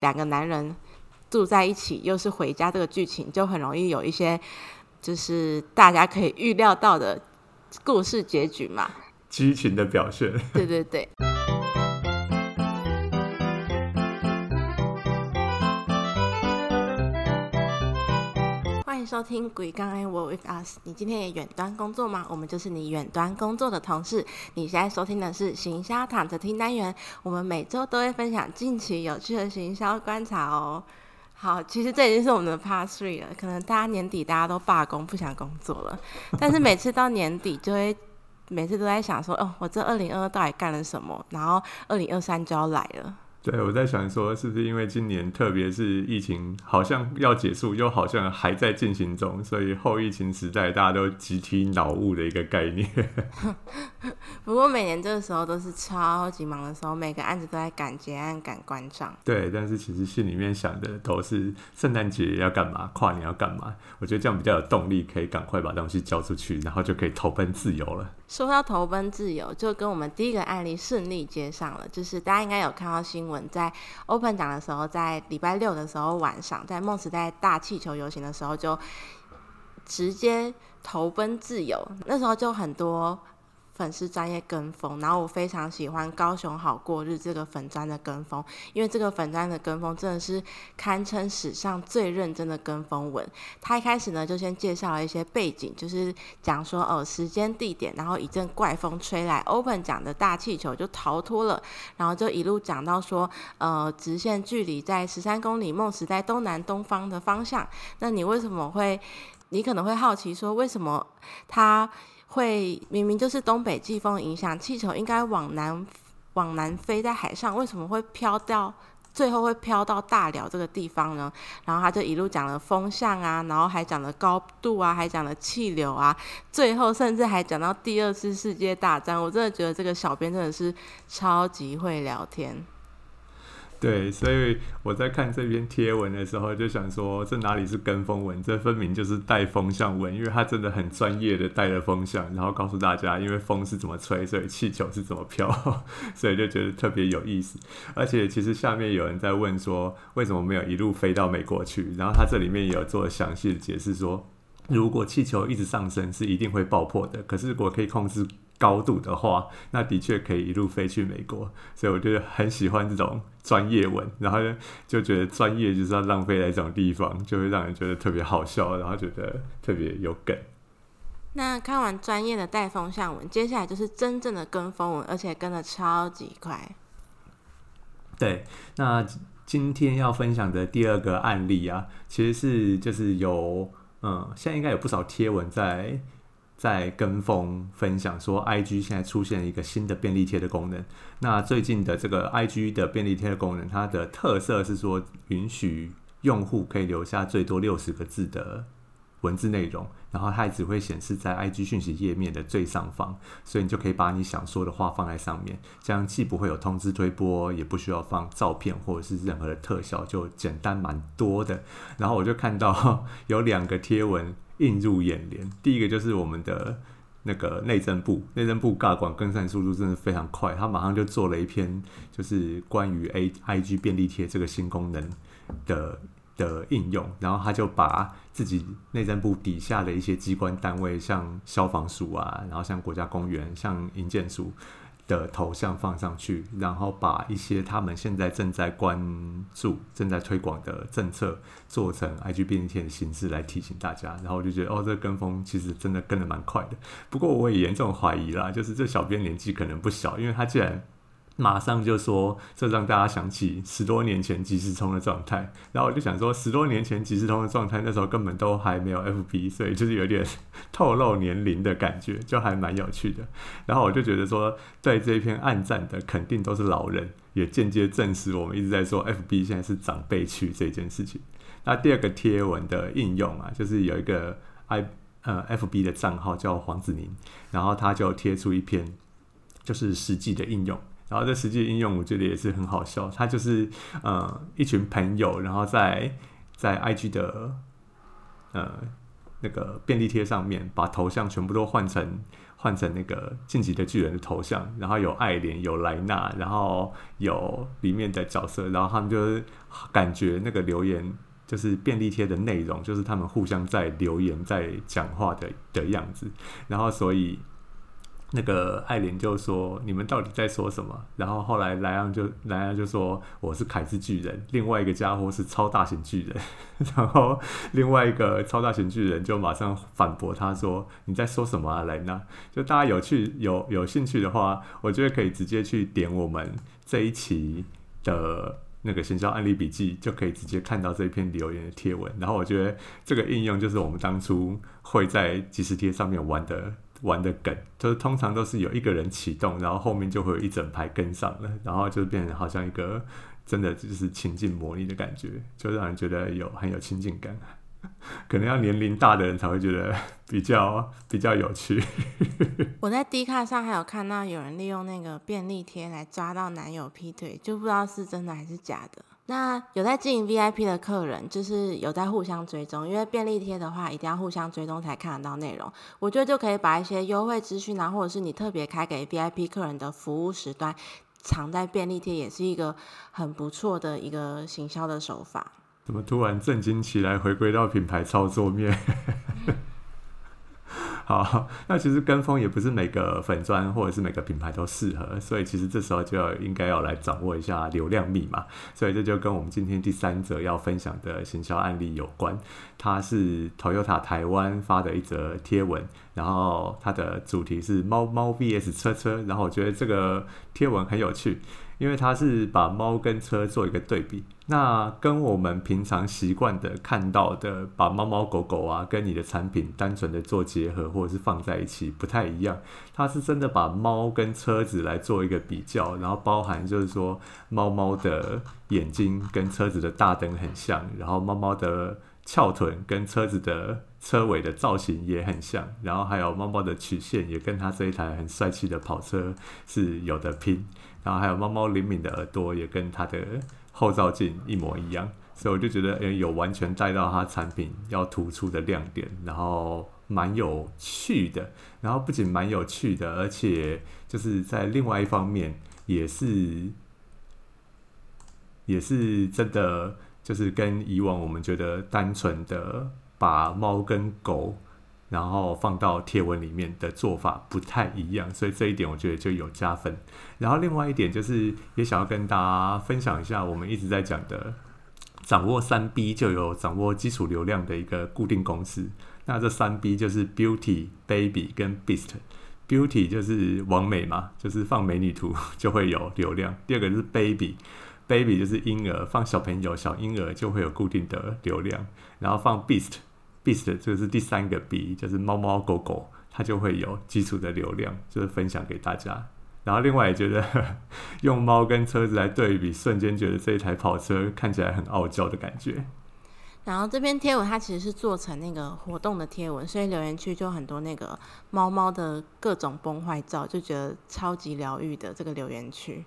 两个男人住在一起，又是回家这个剧情，就很容易有一些就是大家可以预料到的故事结局嘛。激情的表现。对对对。收听《鬼刚 I Work with Us》。你今天也远端工作吗？我们就是你远端工作的同事。你现在收听的是行销躺着听单元。我们每周都会分享近期有趣的行销观察哦。好，其实这已经是我们的 Part Three 了。可能大家年底大家都罢工，不想工作了。但是每次到年底，就会每次都在想说，哦，我这二零二二到底干了什么？然后二零二三就要来了。对，我在想说，是不是因为今年特别是疫情好像要结束，又好像还在进行中，所以后疫情时代大家都集体脑雾的一个概念。不过每年这个时候都是超级忙的时候，每个案子都在赶结案、赶关账。对，但是其实心里面想的都是圣诞节要干嘛，跨年要干嘛。我觉得这样比较有动力，可以赶快把东西交出去，然后就可以投奔自由了。说到投奔自由，就跟我们第一个案例顺利接上了。就是大家应该有看到新闻，在 Open 讲的时候，在礼拜六的时候晚上，在梦时代大气球游行的时候，就直接投奔自由。那时候就很多。粉丝专业跟风，然后我非常喜欢高雄好过日这个粉砖的跟风，因为这个粉砖的跟风真的是堪称史上最认真的跟风文。他一开始呢就先介绍了一些背景，就是讲说哦时间地点，然后一阵怪风吹来，Open 讲的大气球就逃脱了，然后就一路讲到说呃直线距离在十三公里，梦时在东南东方的方向。那你为什么会？你可能会好奇说为什么他？会明明就是东北季风影响，气球应该往南往南飞在海上，为什么会飘到最后会飘到大寮这个地方呢？然后他就一路讲了风向啊，然后还讲了高度啊，还讲了气流啊，最后甚至还讲到第二次世界大战。我真的觉得这个小编真的是超级会聊天。对，所以我在看这篇贴文的时候，就想说，这哪里是跟风文，这分明就是带风向文，因为他真的很专业的带了风向，然后告诉大家，因为风是怎么吹，所以气球是怎么飘，所以就觉得特别有意思。而且其实下面有人在问说，为什么没有一路飞到美国去？然后他这里面也有做详细的解释说，如果气球一直上升，是一定会爆破的。可是如果可以控制。高度的话，那的确可以一路飞去美国，所以我就很喜欢这种专业文，然后就觉得专业就是要浪费在这种地方，就会让人觉得特别好笑，然后觉得特别有梗。那看完专业的带风向文，接下来就是真正的跟风文，而且跟的超级快。对，那今天要分享的第二个案例啊，其实是就是有嗯，现在应该有不少贴文在。在跟风分享说，IG 现在出现一个新的便利贴的功能。那最近的这个 IG 的便利贴的功能，它的特色是说，允许用户可以留下最多六十个字的文字内容，然后它只会显示在 IG 讯息页面的最上方，所以你就可以把你想说的话放在上面，这样既不会有通知推播，也不需要放照片或者是任何的特效，就简单蛮多的。然后我就看到有两个贴文。映入眼帘，第一个就是我们的那个内政部，内政部尬管更新速度真的非常快，他马上就做了一篇，就是关于 A I G 便利贴这个新功能的的应用，然后他就把自己内政部底下的一些机关单位，像消防署啊，然后像国家公园，像营建署。的头像放上去，然后把一些他们现在正在关注、正在推广的政策做成 IG 便利贴的形式来提醒大家，然后我就觉得哦，这跟风其实真的跟的蛮快的。不过我也严重怀疑啦，就是这小编年纪可能不小，因为他既然。马上就说，这让大家想起十多年前即时通的状态。然后我就想说，十多年前即时通的状态，那时候根本都还没有 FB，所以就是有点透露年龄的感觉，就还蛮有趣的。然后我就觉得说，对这一篇暗赞的肯定都是老人，也间接证实我们一直在说 FB 现在是长辈区这件事情。那第二个贴文的应用啊，就是有一个 I 呃 FB 的账号叫黄子宁，然后他就贴出一篇就是实际的应用。然后这实际应用，我觉得也是很好笑。他就是呃一群朋友，然后在在 IG 的呃那个便利贴上面，把头像全部都换成换成那个晋级的巨人的头像，然后有爱莲、有莱纳，然后有里面的角色，然后他们就是感觉那个留言就是便利贴的内容，就是他们互相在留言、在讲话的的样子，然后所以。那个艾莲就说：“你们到底在说什么？”然后后来莱昂就莱昂就说：“我是凯之巨人，另外一个家伙是超大型巨人。” 然后另外一个超大型巨人就马上反驳他说：“你在说什么啊，莱纳？”就大家有趣有有兴趣的话，我觉得可以直接去点我们这一期的那个行销案例笔记，就可以直接看到这篇留言的贴文。然后我觉得这个应用就是我们当初会在即时贴上面玩的。玩的梗就是通常都是有一个人启动，然后后面就会有一整排跟上了，然后就变成好像一个真的就是情境模拟的感觉，就让人觉得有很有亲近感。可能要年龄大的人才会觉得比较比较有趣。我在 D 卡上还有看到有人利用那个便利贴来抓到男友劈腿，就不知道是真的还是假的。那有在经营 VIP 的客人，就是有在互相追踪，因为便利贴的话，一定要互相追踪才看得到内容。我觉得就可以把一些优惠资讯啊，或者是你特别开给 VIP 客人的服务时段，藏在便利贴，也是一个很不错的一个行销的手法。怎么突然震惊起来，回归到品牌操作面？好，那其实跟风也不是每个粉砖或者是每个品牌都适合，所以其实这时候就要应该要来掌握一下流量密码。所以这就跟我们今天第三则要分享的行销案例有关。它是 Toyota 台湾发的一则贴文，然后它的主题是猫猫 VS 车车，然后我觉得这个贴文很有趣。因为它是把猫跟车做一个对比，那跟我们平常习惯的看到的，把猫猫狗狗啊跟你的产品单纯的做结合或者是放在一起不太一样。它是真的把猫跟车子来做一个比较，然后包含就是说猫猫的眼睛跟车子的大灯很像，然后猫猫的翘臀跟车子的车尾的造型也很像，然后还有猫猫的曲线也跟它这一台很帅气的跑车是有的拼。然后还有猫猫灵敏的耳朵也跟它的后照镜一模一样，所以我就觉得诶有完全带到它产品要突出的亮点，然后蛮有趣的。然后不仅蛮有趣的，而且就是在另外一方面也是也是真的，就是跟以往我们觉得单纯的把猫跟狗。然后放到贴文里面的做法不太一样，所以这一点我觉得就有加分。然后另外一点就是也想要跟大家分享一下，我们一直在讲的，掌握三 B 就有掌握基础流量的一个固定公式。那这三 B 就是 Beauty、Baby 跟 Beast。Beauty 就是完美嘛，就是放美女图 就会有流量。第二个是 Baby Baby 就是婴儿，放小朋友小婴儿就会有固定的流量。然后放 Beast。Beast 这个是第三个 B，就是猫猫狗狗，它就会有基础的流量，就是分享给大家。然后另外也觉得 用猫跟车子来对比，瞬间觉得这一台跑车看起来很傲娇的感觉。然后这篇贴文它其实是做成那个活动的贴文，所以留言区就很多那个猫猫的各种崩坏照，就觉得超级疗愈的这个留言区。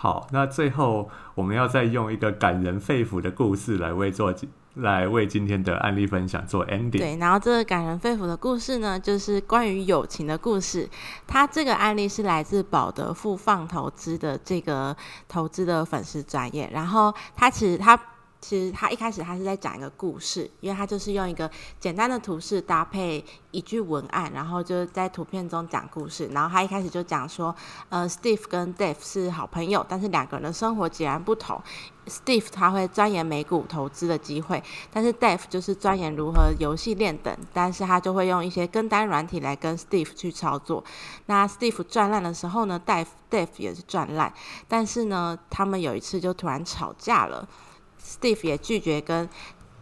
好，那最后我们要再用一个感人肺腑的故事来为做。来为今天的案例分享做 ending。对，然后这个感人肺腑的故事呢，就是关于友情的故事。它这个案例是来自保德富放投资的这个投资的粉丝专业，然后他其实他。其实他一开始他是在讲一个故事，因为他就是用一个简单的图示搭配一句文案，然后就在图片中讲故事。然后他一开始就讲说，呃，Steve 跟 Dave 是好朋友，但是两个人的生活截然不同。Steve 他会钻研美股投资的机会，但是 Dave 就是钻研如何游戏练等，但是他就会用一些跟单软体来跟 Steve 去操作。那 Steve 赚烂的时候呢，Dave Dave 也是赚烂，但是呢，他们有一次就突然吵架了。Steve 也拒绝跟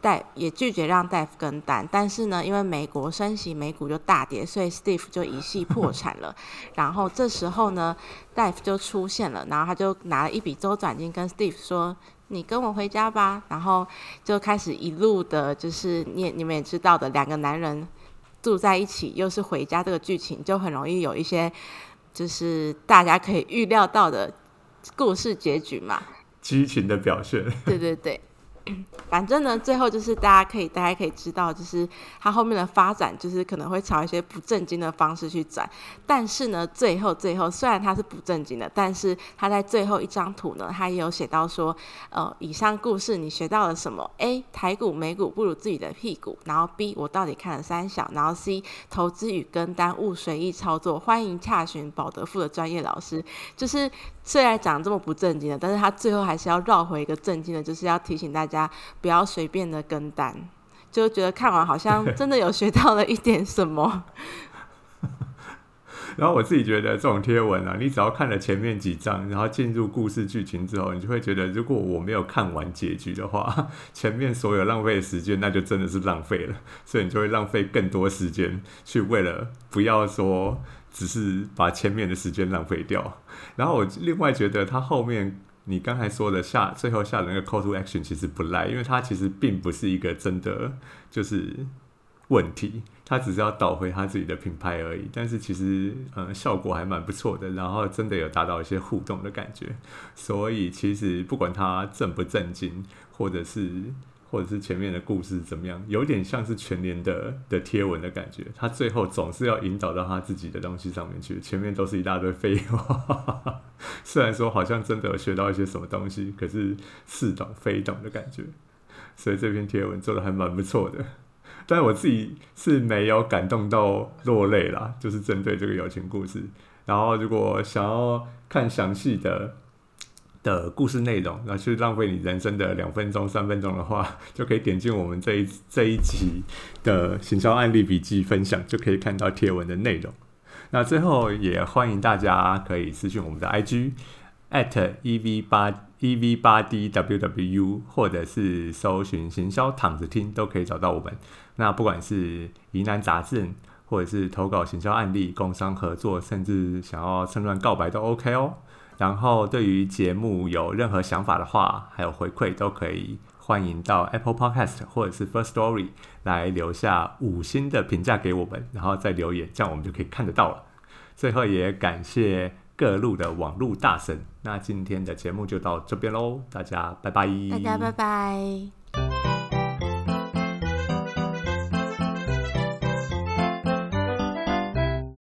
戴，也拒绝让戴夫跟单，但是呢，因为美国升息，美股就大跌，所以 Steve 就一系破产了。然后这时候呢，戴夫就出现了，然后他就拿了一笔周转金跟 Steve 说：“你跟我回家吧。”然后就开始一路的，就是你你们也知道的，两个男人住在一起，又是回家这个剧情，就很容易有一些就是大家可以预料到的故事结局嘛。激情的表现。对 对对。反正呢，最后就是大家可以大家可以知道，就是它后面的发展就是可能会朝一些不正经的方式去转。但是呢，最后最后虽然它是不正经的，但是它在最后一张图呢，它也有写到说，呃，以上故事你学到了什么？A. 台股美股不如自己的屁股。然后 B. 我到底看了三小。然后 C. 投资与跟单勿随意操作，欢迎洽询保德富的专业老师。就是虽然讲这么不正经的，但是他最后还是要绕回一个正经的，就是要提醒大家。家不要随便的跟单，就觉得看完好像真的有学到了一点什么。然后我自己觉得这种贴文啊，你只要看了前面几章，然后进入故事剧情之后，你就会觉得，如果我没有看完结局的话，前面所有浪费的时间，那就真的是浪费了。所以你就会浪费更多时间去为了不要说只是把前面的时间浪费掉。然后我另外觉得他后面。你刚才说的下最后下的那个 call to action 其实不赖，因为它其实并不是一个真的就是问题，它只是要倒回他自己的品牌而已。但是其实嗯效果还蛮不错的，然后真的有达到一些互动的感觉。所以其实不管他正不正经，或者是。或者是前面的故事怎么样，有点像是全年的的贴文的感觉。他最后总是要引导到他自己的东西上面去，前面都是一大堆废话。虽然说好像真的有学到一些什么东西，可是似懂非懂的感觉。所以这篇贴文做的还蛮不错的，但我自己是没有感动到落泪啦，就是针对这个友情故事。然后如果想要看详细的。的故事内容，然后去浪费你人生的两分钟、三分钟的话，就可以点进我们这一这一集的行销案例笔记分享，就可以看到贴文的内容。那最后也欢迎大家可以私信我们的 IG at ev 八 ev 八 dwwu，或者是搜寻行销躺着听都可以找到我们。那不管是疑难杂症，或者是投稿行销案例、工商合作，甚至想要趁乱告白都 OK 哦。然后，对于节目有任何想法的话，还有回馈，都可以欢迎到 Apple Podcast 或者是 First Story 来留下五星的评价给我们，然后再留言，这样我们就可以看得到了。最后，也感谢各路的网络大神。那今天的节目就到这边喽，大家拜拜。大家拜拜。